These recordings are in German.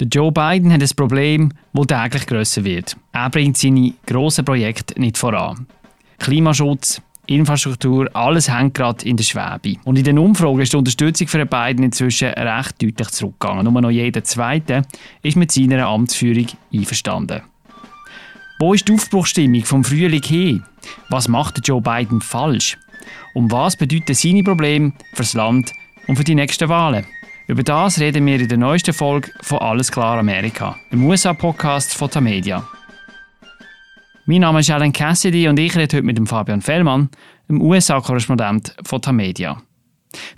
Der Joe Biden hat ein Problem, das täglich grösser wird. Er bringt seine grossen Projekte nicht voran. Klimaschutz, Infrastruktur, alles hängt gerade in der Schwebe. Und in den Umfragen ist die Unterstützung für Biden inzwischen recht deutlich zurückgegangen. Nur noch jeder Zweite ist mit seiner Amtsführung einverstanden. Wo ist die Aufbruchstimmung vom Frühling hin? Was macht Joe Biden falsch? Und was bedeuten seine Probleme fürs Land und für die nächsten Wahlen? Über das reden wir in der neuesten Folge von Alles klar Amerika, im USA-Podcast von Tamedia. Mein Name ist Alan Cassidy und ich rede heute mit dem Fabian Fellmann, dem USA-Korrespondent von Tamedia.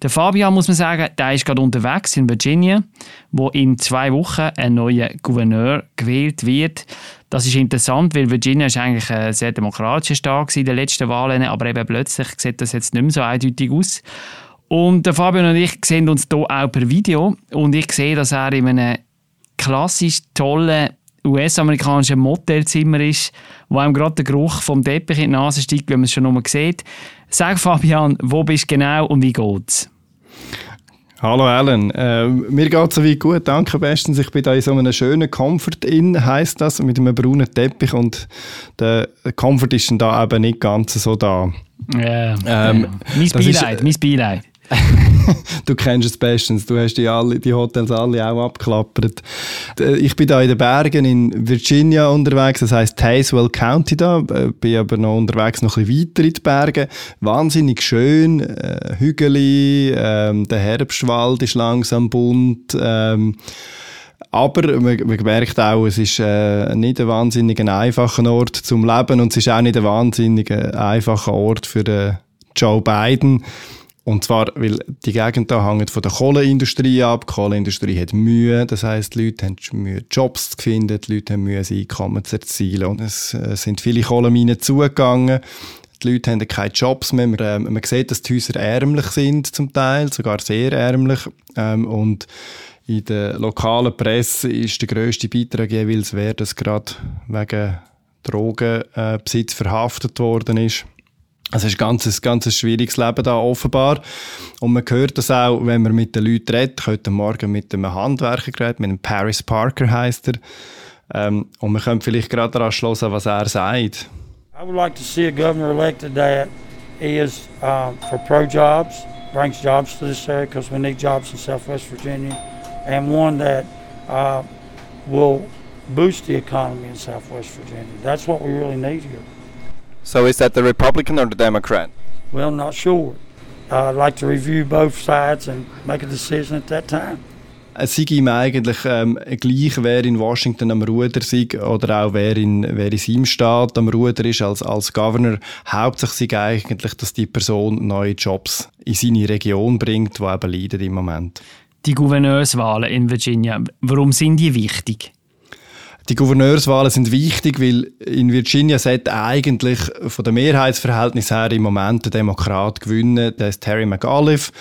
Der Fabian, muss man sagen, der ist gerade unterwegs in Virginia, wo in zwei Wochen ein neuer Gouverneur gewählt wird. Das ist interessant, weil Virginia ist eigentlich ein sehr demokratischer Staat in den letzten Wahlen, aber eben plötzlich sieht das jetzt nicht mehr so eindeutig aus. Und der Fabian und ich sehen uns hier auch per Video und ich sehe, dass er in einem klassisch tollen US-amerikanischen Motelzimmer ist, wo einem gerade der Geruch vom Teppich in die Nase steigt, wenn man es schon einmal sieht. Sag Fabian, wo bist du genau und wie geht's? Hallo Alan, äh, mir geht es soweit gut, danke bestens. Ich bin da in so einem schönen Comfort Inn, heisst das, mit einem braunen Teppich und der Comfort ist dann da eben nicht ganz so da. Ja, ähm, ja. Mein Beileid, mein Beileid. du kennst es bestens. Du hast die, alle, die Hotels alle auch abgeklappert. Äh, ich bin da in den Bergen in Virginia unterwegs, das heißt Tazewell County da. Äh, bin aber noch unterwegs noch ein bisschen weiter in die Berge. Wahnsinnig schön, äh, Hügel, ähm, der Herbstwald ist langsam bunt. Ähm, aber man, man, merkt auch, es ist äh, nicht ein wahnsinnig einfacher Ort zum Leben und es ist auch nicht ein wahnsinnig einfacher Ort für den Joe Biden. Und zwar, weil die Gegend da hängt von der Kohleindustrie ab. Die Kohleindustrie hat Mühe. Das heisst, die Leute haben Mühe, Jobs zu finden. Die Leute haben Mühe, ein Einkommen zu erzielen. Und es äh, sind viele Kohleminen zugegangen. Die Leute haben keine Jobs mehr. Man, äh, man sieht, dass die Häuser ärmlich sind, zum Teil, sogar sehr ärmlich. Ähm, und in der lokalen Presse ist der grösste Beitrag jeweils, wer das gerade wegen Drogenbesitz äh, verhaftet worden ist. Also es ist ein ganz, schwieriges Leben da offenbar. Und man hört das auch, wenn man mit den Leuten redet. Heute Morgen mit einem Handwerker geredet, mit einem Paris Parker heißt er. Ähm, und man könnte vielleicht gerade daran schlossen, was er sagt. I would like to see a governor elected that is uh, for pro-jobs, brings jobs to this area because we need jobs in Southwest Virginia, and one that uh, will boost the economy in Southwest Virginia. That's what we really need here. So is that the Republican or the Democrat? Well, not sure. I'd like to review both sides and make a decision at that time. Es sei ihm eigentlich ähm, gleich, wer in Washington am Ruder sei oder auch wer in, wer in seinem Staat am Ruder ist als, als Governor. Hauptsächlich sei eigentlich, dass die Person neue Jobs in seine Region bringt, die eben leidet im Moment. Die Gouverneurswahlen in Virginia, warum sind die wichtig? Die Gouverneurswahlen sind wichtig, weil in Virginia sollte eigentlich von der Mehrheitsverhältnis her im Moment der Demokrat gewinnen, der ist Terry McAuliffe.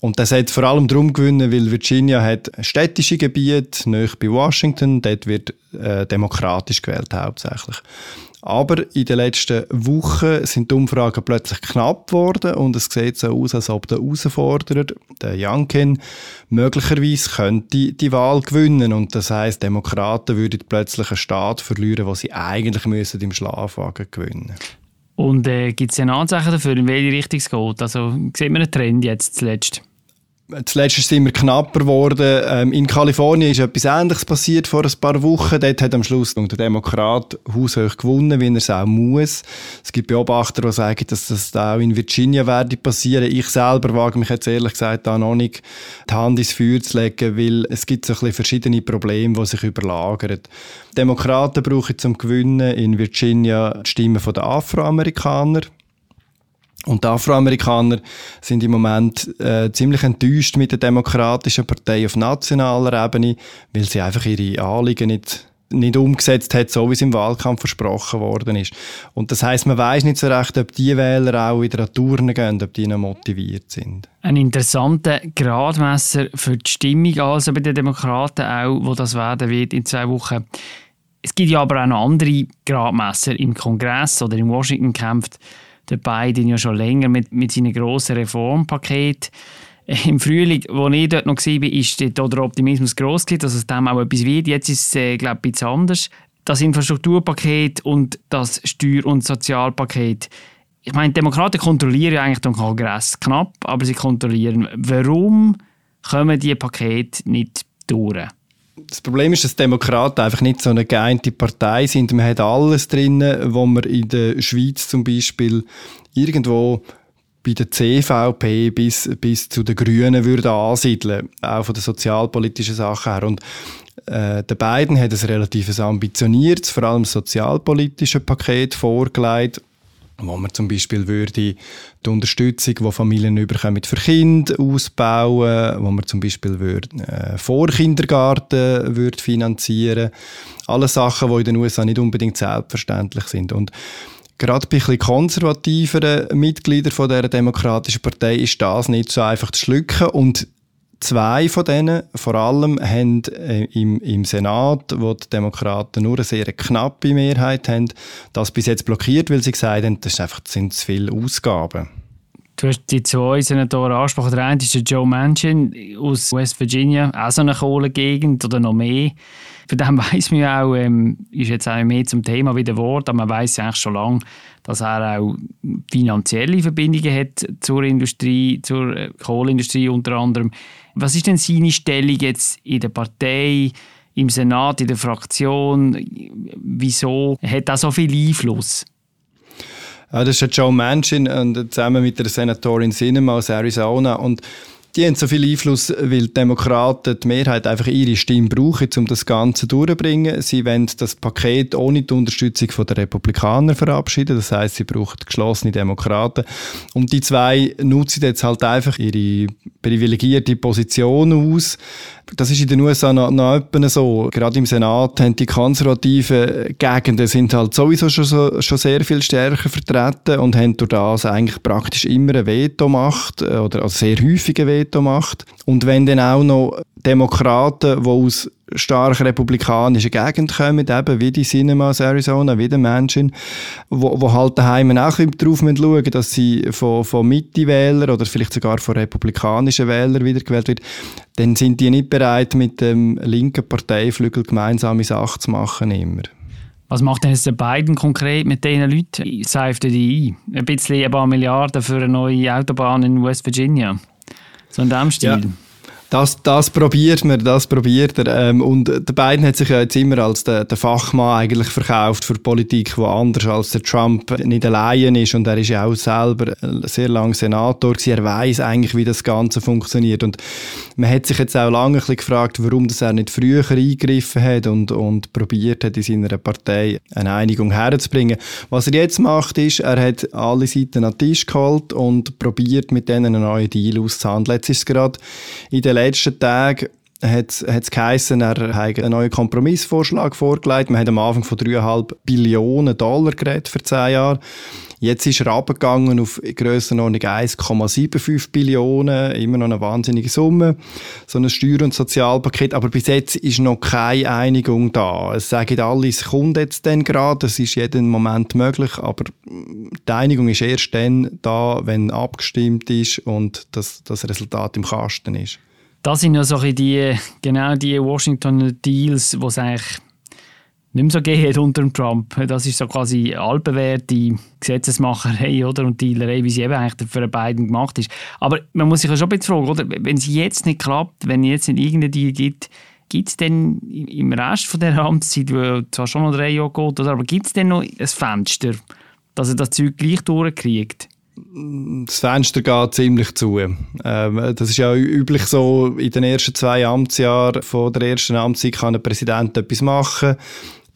Und das sollte vor allem darum gewinnen, weil Virginia hat städtische Gebiete, nahe bei Washington, dort wird äh, demokratisch gewählt hauptsächlich. Aber in den letzten Wochen sind die Umfragen plötzlich knapp geworden und es sieht so aus, als ob der Herausforderer, der Youngkin, möglicherweise könnte die Wahl gewinnen und das heißt, Demokraten würden plötzlich einen Staat verlieren, wo sie eigentlich müssen im Schlafwagen gewinnen. Und äh, gibt es ja Anzeichen dafür, in welche Richtung es geht? Also sieht man einen Trend jetzt zuletzt? Zuletzt ist es immer knapper geworden. Ähm, in Kalifornien ist etwas Ähnliches passiert vor ein paar Wochen. Dort hat am Schluss der Demokrat haushoch gewonnen, wie er es auch muss. Es gibt Beobachter, die sagen, dass das auch in Virginia werde passieren. Ich selber wage mich jetzt ehrlich gesagt da noch nicht die Hand ins Feuer zu legen, weil es gibt so ein bisschen verschiedene Probleme, die sich überlagern. Demokraten brauchen zum Gewinnen in Virginia die Stimmen der Afroamerikaner. Und die Afroamerikaner sind im Moment äh, ziemlich enttäuscht mit der Demokratischen Partei auf nationaler Ebene, weil sie einfach ihre Anliegen nicht nicht umgesetzt hat, so wie es im Wahlkampf versprochen worden ist. Und das heißt, man weiß nicht so recht, ob die Wähler auch wieder an Touren gehen, ob die noch motiviert sind. Ein interessanter Gradmesser für die Stimmung also bei den Demokraten auch, wo das werden wird in zwei Wochen. Es gibt ja aber auch noch andere Gradmesser im Kongress oder in Washington kämpft der Biden ja schon länger mit, mit seinem grossen Reformpaket. Im Frühling, wo ich dort noch war, dort der Optimismus gross dass es dem auch etwas wird. Jetzt ist es, äh, glaube ich, ein anders. Das Infrastrukturpaket und das Steuer- und Sozialpaket. Ich meine, Demokraten kontrollieren ja eigentlich den Kongress knapp, aber sie kontrollieren. Warum kommen diese Pakete nicht durch? Das Problem ist, dass Demokraten einfach nicht so eine geeinte Partei sind. Man hat alles drin, wo man in der Schweiz zum Beispiel irgendwo bei der CVP bis, bis zu den Grünen würde ansiedeln, auch von den sozialpolitischen Sachen her. Und äh, der Biden hat ein relativ ambitioniertes, vor allem sozialpolitisches Paket vorgelegt, wo man zum Beispiel würde die Unterstützung, die Familien überkommen für Kinder ausbauen, wo man zum Beispiel würde, äh, Vorkindergarten würde finanzieren, alle Sachen, die in den USA nicht unbedingt selbstverständlich sind. Und gerade bei ein konservativeren Mitgliedern von der Demokratischen Partei ist das nicht so einfach zu schlucken und Zwei von denen, vor allem, haben äh, im, im Senat, wo die Demokraten nur eine sehr knappe Mehrheit haben, das bis jetzt blockiert, weil sie gesagt haben, das, einfach, das sind zu viele Ausgaben. Du hast die zwei Senatoren angesprochen. Der eine ist der Joe Manchin aus West Virginia, auch so eine Kohlegegend oder noch mehr. Von dem weiss man ja auch, ähm, ist jetzt auch mehr zum Thema wieder Wort, aber man weiß ja eigentlich schon lange, dass er auch finanzielle Verbindungen hat zur Industrie, zur äh, Kohleindustrie unter anderem. Was ist denn seine Stellung jetzt in der Partei, im Senat, in der Fraktion? Wieso hat er so viel Einfluss? Ja, das ist Joe Manchin und zusammen mit der Senatorin Sinema aus Arizona. Und die haben so viel Einfluss, weil die Demokraten die Mehrheit einfach ihre Stimme brauchen, um das Ganze durchzubringen. Sie wollen das Paket ohne die Unterstützung der Republikaner verabschieden. Das heißt, sie brauchen geschlossene Demokraten. Und die zwei nutzen jetzt halt einfach ihre privilegierte Position aus. Das ist in den USA noch, noch so. Gerade im Senat haben die konservativen Gegenden sind halt sowieso schon, so, schon sehr viel stärker vertreten und haben durch das eigentlich praktisch immer eine Veto-Macht äh, oder also sehr häufige Veto-Macht. Und wenn dann auch noch Demokraten, die aus stark republikanischen Gegend kommen, eben wie die Cinemas Arizona, wie der Menschen, wo, wo halt daheim auch darauf schauen dass sie von, von Mitte-Wählern oder vielleicht sogar von republikanischen Wählern wiedergewählt wird, dann sind die nicht bereit, mit dem linken Parteiflügel gemeinsame Sachen zu machen immer. Was macht denn jetzt der Biden konkret mit diesen Leuten? Seift er die ein? Ein bisschen ein paar Milliarden für eine neue Autobahn in West Virginia? So in dem Stil? Ja. Das, das probiert man, das probiert er. Ähm, und der Biden hat sich ja jetzt immer als der, der Fachmann eigentlich verkauft für Politik, die anders als der Trump nicht allein ist. Und er ist ja auch selber sehr lange Senator gewesen. Er weiß eigentlich, wie das Ganze funktioniert. Und man hat sich jetzt auch lange ein bisschen gefragt, warum das er nicht früher eingegriffen hat und, und probiert hat, in seiner Partei eine Einigung herzubringen. Was er jetzt macht, ist, er hat alle Seiten an den Tisch geholt und probiert, mit denen einen neuen Deal auszuhandeln. Jetzt ist es gerade in den letzten Tagen hat es geheißen, er hat einen neuen Kompromissvorschlag vorgelegt. Man hat am Anfang von 3,5 Billionen Dollar geredet für 10 Jahre. Jetzt ist er abgegangen auf Grössenordnung 1,75 Billionen, immer noch eine wahnsinnige Summe. So ein Steuer- und Sozialpaket. Aber bis jetzt ist noch keine Einigung da. Es sagen alle, es kommt jetzt dann gerade, es ist jeden Moment möglich, aber die Einigung ist erst dann da, wenn abgestimmt ist und das, das Resultat im Kasten ist. Das sind ja so die, genau die Washington Deals, wo es eigentlich nicht mehr so geht unter Trump. Das ist so quasi altbewährte Gesetzesmacherei oder, und Dealerei, wie sie eben eigentlich für beiden gemacht ist. Aber man muss sich ja schon ein bisschen fragen, oder? wenn es jetzt nicht klappt, wenn es jetzt nicht irgendeinen Deal gibt, gibt es denn im Rest von der Amtszeit, die zwar schon noch drei Jahre geht, oder, aber gibt es denn noch ein Fenster, dass er das Zeug gleich durchkriegt? Das Fenster geht ziemlich zu. Ähm, das ist ja üblich so, in den ersten zwei Amtsjahren von der ersten Amtszeit kann ein Präsident etwas machen.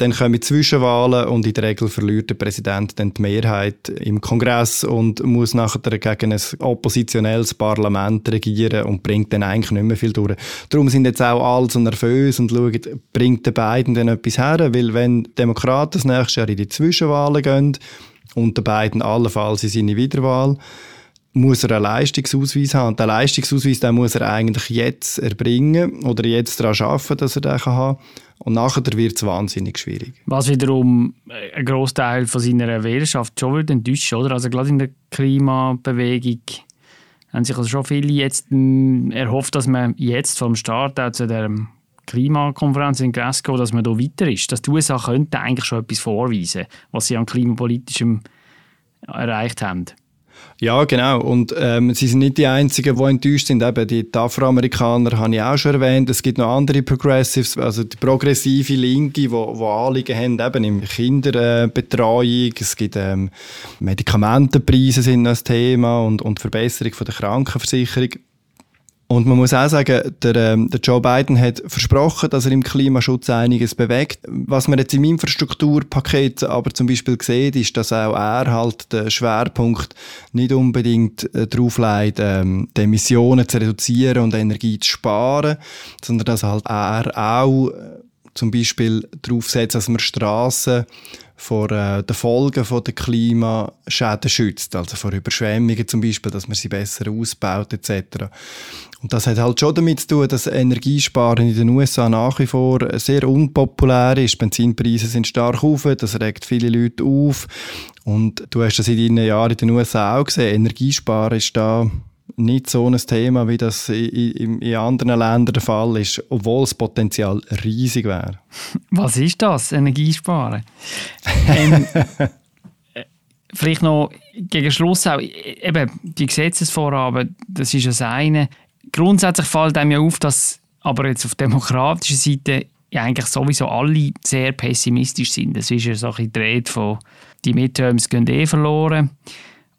Dann kommen Zwischenwahlen und in der Regel verliert der Präsident dann die Mehrheit im Kongress und muss nachher gegen ein oppositionelles Parlament regieren und bringt dann eigentlich nicht mehr viel durch. Darum sind jetzt auch alle so nervös und schauen, bringt der Biden denn etwas her? Weil wenn Demokraten das nächste Jahr in die Zwischenwahlen gehen, und der beiden allenfalls in seine Wiederwahl, muss er einen Leistungsausweis haben. Und den Leistungsausweis den muss er eigentlich jetzt erbringen oder jetzt daran arbeiten, dass er den kann. Und nachher wird es wahnsinnig schwierig. Was wiederum ein Großteil von seiner Wählerschaft schon wird enttäuschen, oder? Also gerade in der Klimabewegung haben sich also schon viele jetzt mh, erhofft, dass man jetzt vom Start auch zu der Klimakonferenz in Glasgow, dass man da weiter ist. Dass die USA könnten eigentlich schon etwas vorweisen, was sie an klimapolitischem erreicht haben. Ja, genau. Und ähm, sie sind nicht die Einzigen, die enttäuscht sind. Eben die, die Afroamerikaner habe ich auch schon erwähnt. Es gibt noch andere Progressives, also die progressive Linke, die wo Anliegen haben, eben in Kinderbetreuung. Es gibt ähm, Medikamentenpreise sind ein Thema und, und Verbesserung von der Krankenversicherung. Und man muss auch sagen, der, ähm, der Joe Biden hat versprochen, dass er im Klimaschutz einiges bewegt. Was man jetzt im Infrastrukturpaket aber zum Beispiel sieht, ist, dass auch er halt den Schwerpunkt nicht unbedingt äh, darauf legt, ähm, die Emissionen zu reduzieren und Energie zu sparen, sondern dass halt er auch äh, zum Beispiel darauf setzt, dass man Straßen vor äh, den Folgen von der Klimaschäden schützt, also vor Überschwemmungen zum Beispiel, dass man sie besser ausbaut etc. Und das hat halt schon damit zu tun, dass Energiesparen in den USA nach wie vor sehr unpopulär ist. Benzinpreise sind stark auf, das regt viele Leute auf. Und du hast das in deinen Jahren in den USA auch gesehen. Energiesparen ist da nicht so ein Thema, wie das in, in anderen Ländern der Fall ist, obwohl das Potenzial riesig wäre. Was ist das, Energiesparen? ähm, äh, vielleicht noch gegen Schluss auch, eben die Gesetzesvorhaben, das ist das eine. Grundsätzlich fällt einem ja auf, dass aber jetzt auf demokratischer Seite ja eigentlich sowieso alle sehr pessimistisch sind. Das ist ja so ein bisschen die von «die Midterms gehen eh verloren».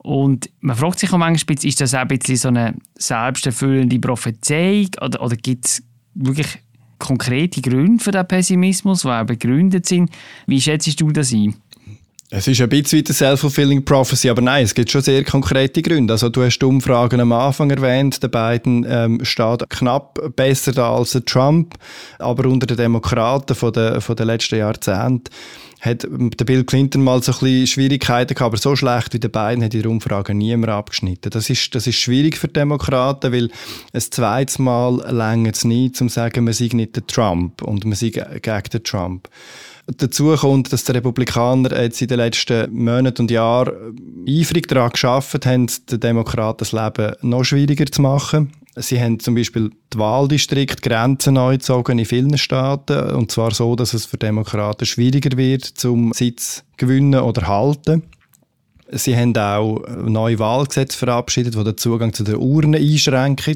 Und man fragt sich auch manchmal, ist das auch ein bisschen so eine selbsterfüllende Prophezeiung oder, oder gibt es wirklich konkrete Gründe für den Pessimismus, die auch begründet sind? Wie schätzt du das ein? Es ist ein bisschen wie eine Self-Fulfilling Prophecy, aber nein, es gibt schon sehr konkrete Gründe. Also du hast die Umfragen am Anfang erwähnt, der Biden ähm, steht knapp besser da als der Trump, aber unter den Demokraten von den, von den letzten Jahrzehnten hat der Bill Clinton mal so ein bisschen Schwierigkeiten gehabt, aber so schlecht wie der Biden hat in der Umfrage niemand abgeschnitten. Das ist, das ist schwierig für Demokraten, weil ein zweites Mal länger es nicht, um zu sagen, man sei nicht der Trump und man sei gegen den Trump. Dazu kommt, dass die Republikaner jetzt in den letzten Monaten und Jahren eifrig daran geschafft haben, den Demokraten das Leben noch schwieriger zu machen. Sie haben zum Beispiel die Wahldistrikt Grenzen neu gezogen in vielen Staaten und zwar so, dass es für Demokraten schwieriger wird, zum Sitz gewinnen oder halten. Sie haben auch neue Wahlgesetze verabschiedet, die den Zugang zu den Urnen einschränken.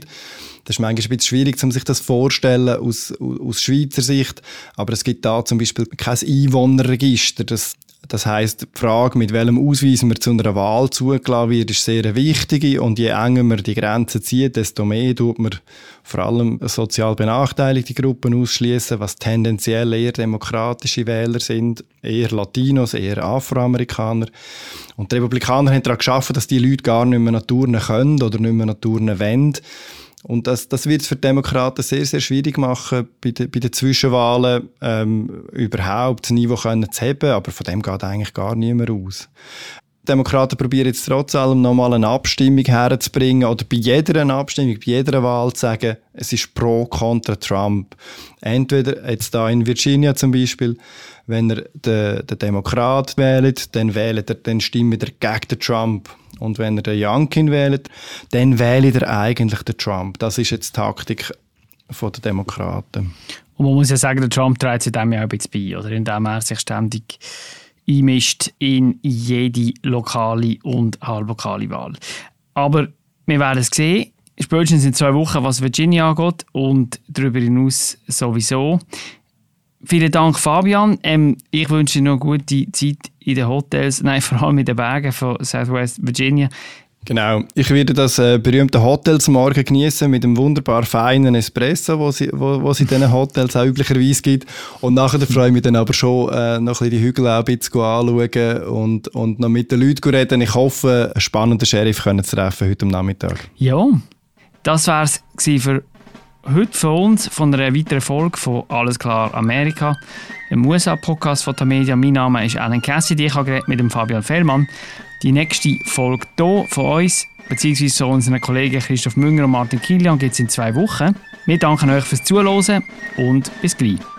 Das ist manchmal ein bisschen schwierig, sich das vorzustellen aus, aus Schweizer Sicht. Aber es gibt da zum Beispiel kein Einwohnerregister. Das, das heißt, die Frage, mit welchem Ausweis man zu einer Wahl zugelassen wird, ist sehr wichtig. Und je enger man die Grenzen zieht, desto mehr tut man vor allem sozial benachteiligte Gruppen ausschließen, was tendenziell eher demokratische Wähler sind, eher Latinos, eher Afroamerikaner. Und die Republikaner haben daran geschaffen, dass die Leute gar nicht mehr nach Turnen können oder nicht mehr nach Turnen wollen. Und das, das wird es für Demokraten sehr, sehr schwierig machen, bei, de, bei den Zwischenwahlen ähm, überhaupt das Niveau können zu haben, aber von dem geht eigentlich gar niemand aus. Die Demokraten probieren jetzt trotz allem nochmal eine Abstimmung herzubringen oder bei jeder Abstimmung, bei jeder Wahl zu sagen, es ist pro kontra Trump. Entweder jetzt da in Virginia zum Beispiel, wenn er den, den Demokrat wählt, dann wählt er, dann stimmt er gegen den Trump. Und wenn er den Youngkin wählt, dann wählt er eigentlich den Trump. Das ist jetzt die Taktik der Demokraten. Und man muss ja sagen, der Trump trägt sich dem ja auch ein bisschen bei, oder? indem er sich ständig einmischt in jede lokale und halblokale Wahl. Aber wir werden es sehen, spätestens in zwei Wochen, was Virginia angeht und darüber hinaus sowieso. Vielen Dank, Fabian. Ähm, ich wünsche dir noch gute Zeit in den Hotels, nein, vor allem in den Bergen von Southwest Virginia. Genau. Ich werde das äh, berühmte Hotels morgen genießen mit einem wunderbar feinen Espresso, wo sie, wo, in diesen Hotels auch üblicherweise gibt. Und nachher freue ich mich dann aber schon, äh, noch ein bisschen die Hügel auch ein bisschen anschauen und, und noch mit den Leuten reden. Ich hoffe, einen spannenden Sheriff können zu treffen heute am Nachmittag. Ja, das war es für heute von uns, von einer weiteren Folge von Alles klar Amerika, dem USA-Podcast von der Media. Mein Name ist Alan Cassidy, ich habe mit dem Fabian Fellmann. Die nächste Folge hier von uns, beziehungsweise von unseren Kollegen Christoph Münger und Martin Kilian, gibt es in zwei Wochen. Wir danken euch fürs Zuhören und bis gleich.